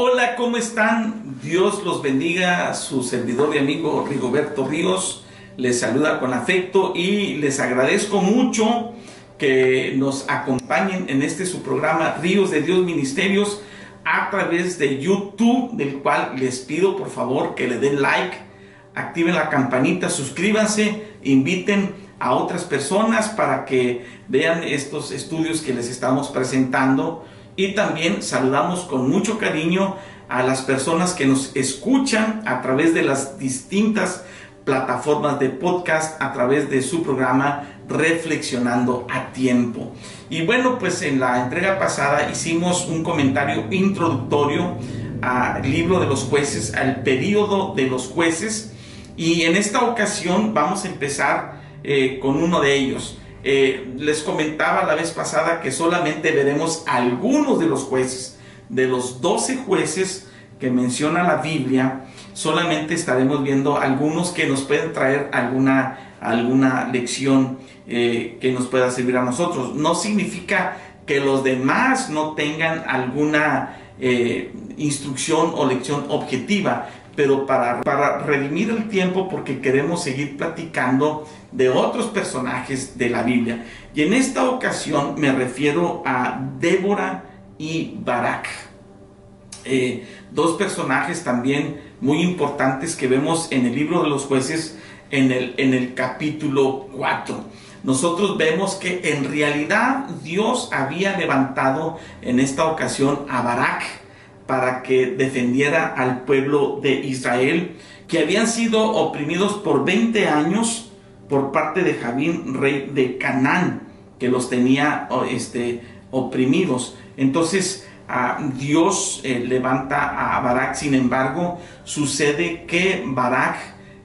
Hola, ¿cómo están? Dios los bendiga. Su servidor y amigo Rigoberto Ríos les saluda con afecto y les agradezco mucho que nos acompañen en este su programa Ríos de Dios Ministerios a través de YouTube, del cual les pido por favor que le den like, activen la campanita, suscríbanse, inviten a otras personas para que vean estos estudios que les estamos presentando y también saludamos con mucho cariño a las personas que nos escuchan a través de las distintas plataformas de podcast a través de su programa Reflexionando a Tiempo. Y bueno, pues en la entrega pasada hicimos un comentario introductorio al libro de los jueces, al periodo de los jueces. Y en esta ocasión vamos a empezar eh, con uno de ellos. Eh, les comentaba la vez pasada que solamente veremos algunos de los jueces. De los 12 jueces que menciona la Biblia, solamente estaremos viendo algunos que nos pueden traer alguna, alguna lección eh, que nos pueda servir a nosotros. No significa que los demás no tengan alguna eh, instrucción o lección objetiva, pero para, para redimir el tiempo porque queremos seguir platicando de otros personajes de la Biblia. Y en esta ocasión me refiero a Débora y Barak. Eh, dos personajes también muy importantes que vemos en el libro de los jueces en el, en el capítulo 4. Nosotros vemos que en realidad Dios había levantado en esta ocasión a Barak para que defendiera al pueblo de Israel, que habían sido oprimidos por 20 años por parte de Javín, rey de Canaán, que los tenía este, oprimidos. Entonces, Dios eh, levanta a Barak, sin embargo, sucede que Barak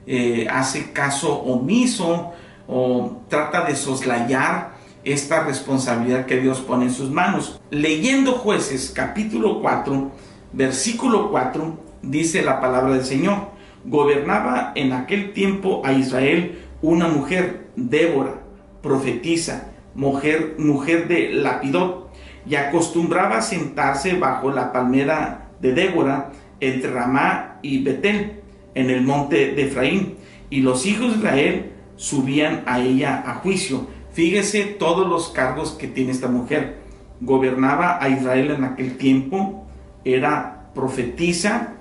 eh, hace caso omiso o trata de soslayar esta responsabilidad que Dios pone en sus manos. Leyendo jueces capítulo 4, versículo 4 dice la palabra del Señor. Gobernaba en aquel tiempo a Israel una mujer, Débora, profetisa, mujer, mujer de Lapidot, y acostumbraba a sentarse bajo la palmera de Débora entre Ramá y Betel, en el monte de Efraín, y los hijos de Israel subían a ella a juicio. Fíjese todos los cargos que tiene esta mujer. Gobernaba a Israel en aquel tiempo, era profetisa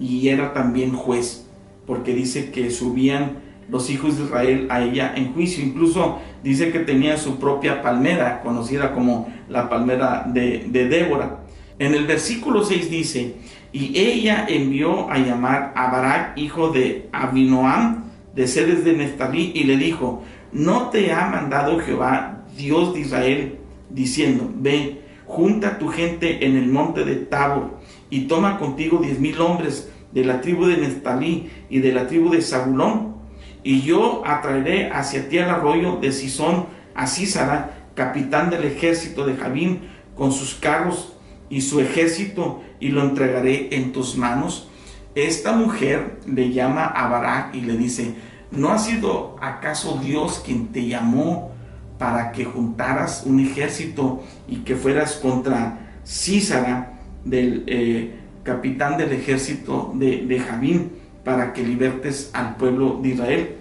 y era también juez, porque dice que subían los hijos de Israel a ella en juicio. Incluso dice que tenía su propia palmera, conocida como la palmera de, Débora. En el versículo 6 dice, y ella envió a llamar a Barak, hijo de Abinoam, de sedes de Neftalí, y le dijo, ¿no te ha mandado Jehová, Dios de Israel, diciendo, ve, junta tu gente en el monte de Tabor y toma contigo diez mil hombres de la tribu de Neftalí y de la tribu de Zabulón, y yo atraeré hacia ti al arroyo de Sison a Císara, capitán del ejército de Javín, con sus carros y su ejército, y lo entregaré en tus manos. Esta mujer le llama a Barak y le dice, ¿no ha sido acaso Dios quien te llamó para que juntaras un ejército y que fueras contra Císara, del eh, capitán del ejército de, de Javín, para que libertes al pueblo de Israel.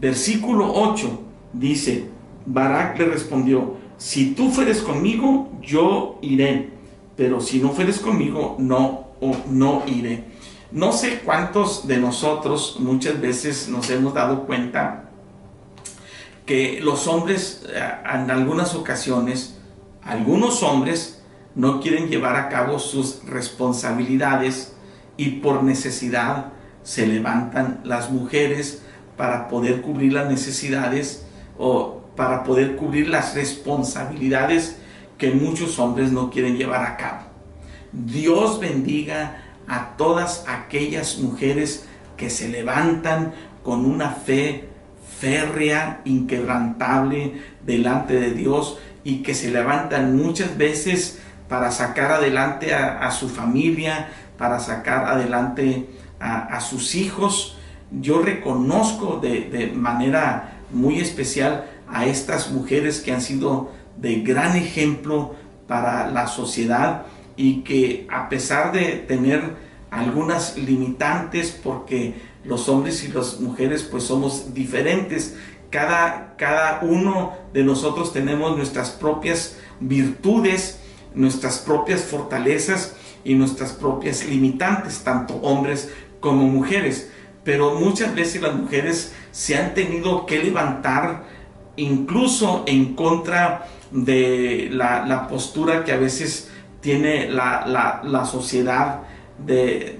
Versículo 8 dice, Barak le respondió, si tú fueres conmigo, yo iré, pero si no fueres conmigo, no, no iré. No sé cuántos de nosotros muchas veces nos hemos dado cuenta que los hombres eh, en algunas ocasiones, algunos hombres no quieren llevar a cabo sus responsabilidades y por necesidad se levantan las mujeres para poder cubrir las necesidades o para poder cubrir las responsabilidades que muchos hombres no quieren llevar a cabo. Dios bendiga a todas aquellas mujeres que se levantan con una fe férrea, inquebrantable delante de Dios y que se levantan muchas veces para sacar adelante a, su familia, para sacar adelante a, sus hijos. Yo reconozco de, de manera muy especial a estas mujeres que han sido de gran ejemplo para la sociedad y que a pesar de tener algunas limitantes, porque los hombres y las mujeres pues somos diferentes, cada, cada uno de nosotros tenemos nuestras propias virtudes, nuestras propias fortalezas y nuestras propias limitantes, tanto hombres como mujeres. Pero muchas veces las mujeres se han tenido que levantar incluso en contra de la, postura que a veces tiene la, sociedad de,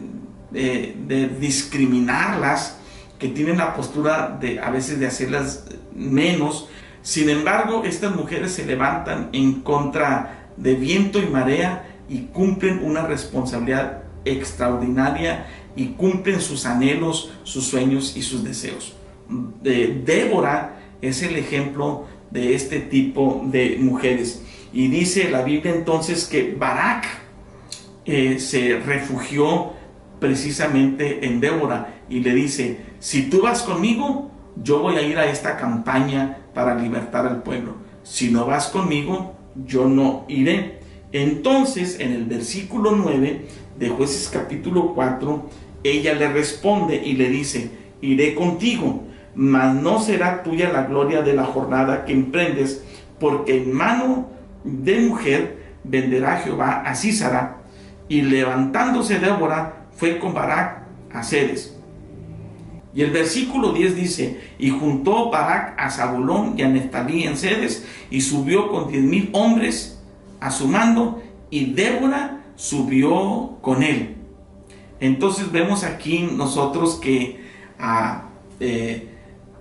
de, discriminarlas, que tienen la postura de a veces de hacerlas menos. Sin embargo, estas mujeres se levantan en contra de viento y marea y cumplen una responsabilidad extraordinaria y cumplen sus anhelos, sus sueños y sus deseos. De Débora es el ejemplo de este tipo de mujeres. Y dice la Biblia entonces que Barak eh, se refugió precisamente en Débora y le dice, si tú vas conmigo, yo voy a ir a esta campaña para libertar al pueblo. Si no vas conmigo, yo no iré. Entonces, en el versículo 9 de jueces capítulo 4, ella le responde y le dice, iré contigo mas no será tuya la gloria de la jornada que emprendes, porque en mano de mujer venderá Jehová a Císara. Y levantándose Débora, fue con Barak a Cedes. Y el versículo 10 dice, y juntó Barak a Zabulón y a Neftalí en Cedes, y subió con diez mil hombres a su mando, y Débora subió con él. Entonces vemos aquí nosotros que a, eh,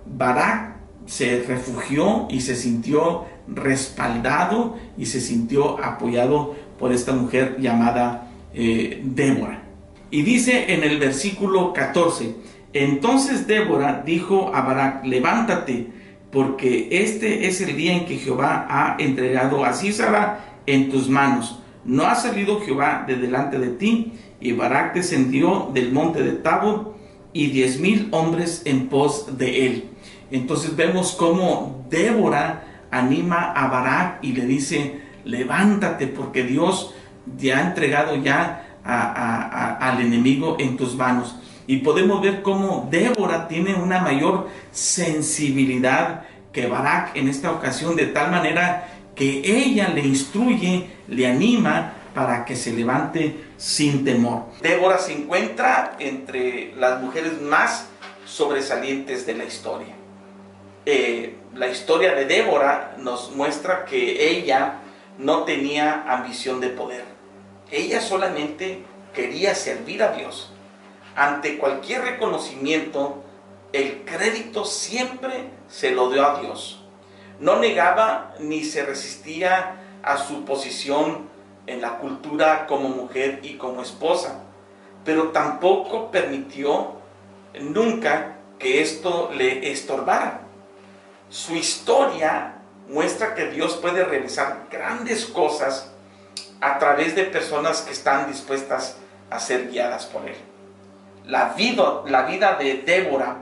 Barak se refugió y se sintió respaldado y se sintió apoyado por esta mujer llamada eh, Débora. Y dice en el versículo 14, entonces Débora dijo a Barak, levántate, porque este es el día en que Jehová ha entregado a Císara en tus manos. No ha salido Jehová de delante de ti. Y Barak descendió del monte de Tabor y diez mil hombres en pos de él. Entonces vemos cómo Débora anima a Barak y le dice, levántate porque Dios te ha entregado ya al enemigo en tus manos. Y podemos ver cómo Débora tiene una mayor sensibilidad que Barak en esta ocasión, de tal manera que ella le instruye, le anima para que se levante sin temor. Débora se encuentra entre las mujeres más sobresalientes de la historia. Eh, la historia de Débora nos muestra que ella no tenía ambición de poder. Ella solamente quería servir a Dios. Ante cualquier reconocimiento, el crédito siempre se lo dio a Dios. No negaba ni se resistía a su posición en la cultura como mujer y como esposa, pero tampoco permitió nunca que esto le estorbara. Su historia muestra que Dios puede realizar grandes cosas a través de personas que están dispuestas a ser guiadas por Él. La vida, de Débora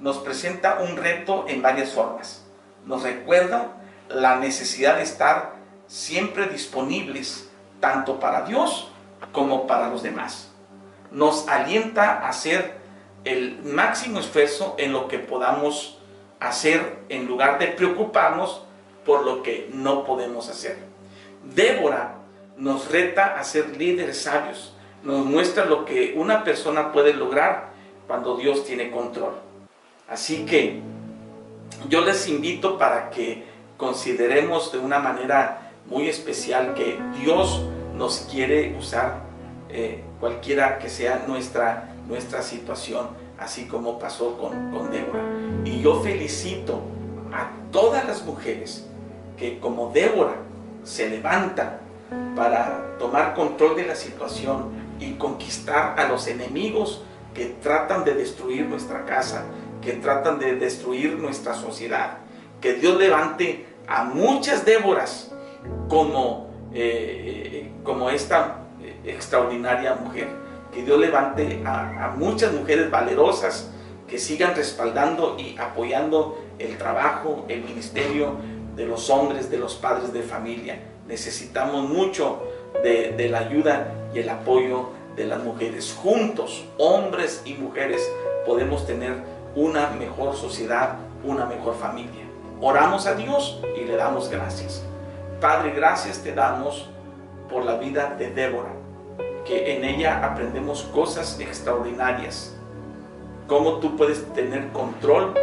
nos presenta un reto en varias formas. Nos recuerda la necesidad de estar siempre disponibles tanto para Dios como para los demás. Nos alienta a hacer el máximo esfuerzo en lo que podamos hacer en lugar de preocuparnos por lo que no podemos hacer. Débora nos reta a ser líderes sabios, nos muestra lo que una persona puede lograr cuando Dios tiene control. Así que yo les invito para que consideremos de una manera muy especial que Dios nos quiere usar eh, cualquiera que sea nuestra, nuestra situación, así como pasó con, con Débora. Y yo felicito a todas las mujeres que como Débora se levantan para tomar control de la situación y conquistar a los enemigos que tratan de destruir nuestra casa, que tratan de destruir nuestra sociedad. Que Dios levante a muchas Déboras como, eh, como esta extraordinaria mujer. Que Dios levante a, muchas mujeres valerosas que sigan respaldando y apoyando el trabajo, el ministerio de los hombres, de los padres de familia. Necesitamos mucho de la ayuda y el apoyo de las mujeres. Juntos, hombres y mujeres, podemos tener una mejor sociedad, una mejor familia. Oramos a Dios y le damos gracias. Padre, gracias te damos por la vida de Débora, que en ella aprendemos cosas extraordinarias. Cómo tú puedes tener control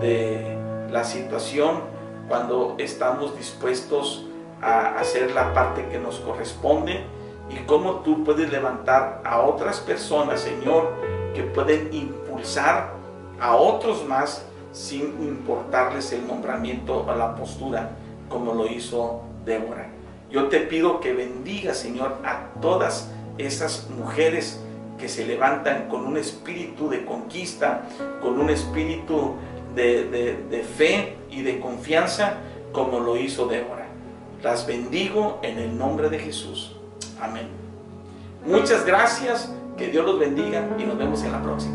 de la situación cuando estamos dispuestos a hacer la parte que nos corresponde y cómo tú puedes levantar a otras personas, Señor, que pueden impulsar a otros más sin importarles el nombramiento o la postura, como lo hizo Débora. Yo te pido que bendiga, Señor, a todas esas mujeres que se levantan con un espíritu de conquista, con un espíritu de, de fe y de confianza, como lo hizo Débora. Las bendigo en el nombre de Jesús. Amén. Muchas gracias, que Dios los bendiga y nos vemos en la próxima.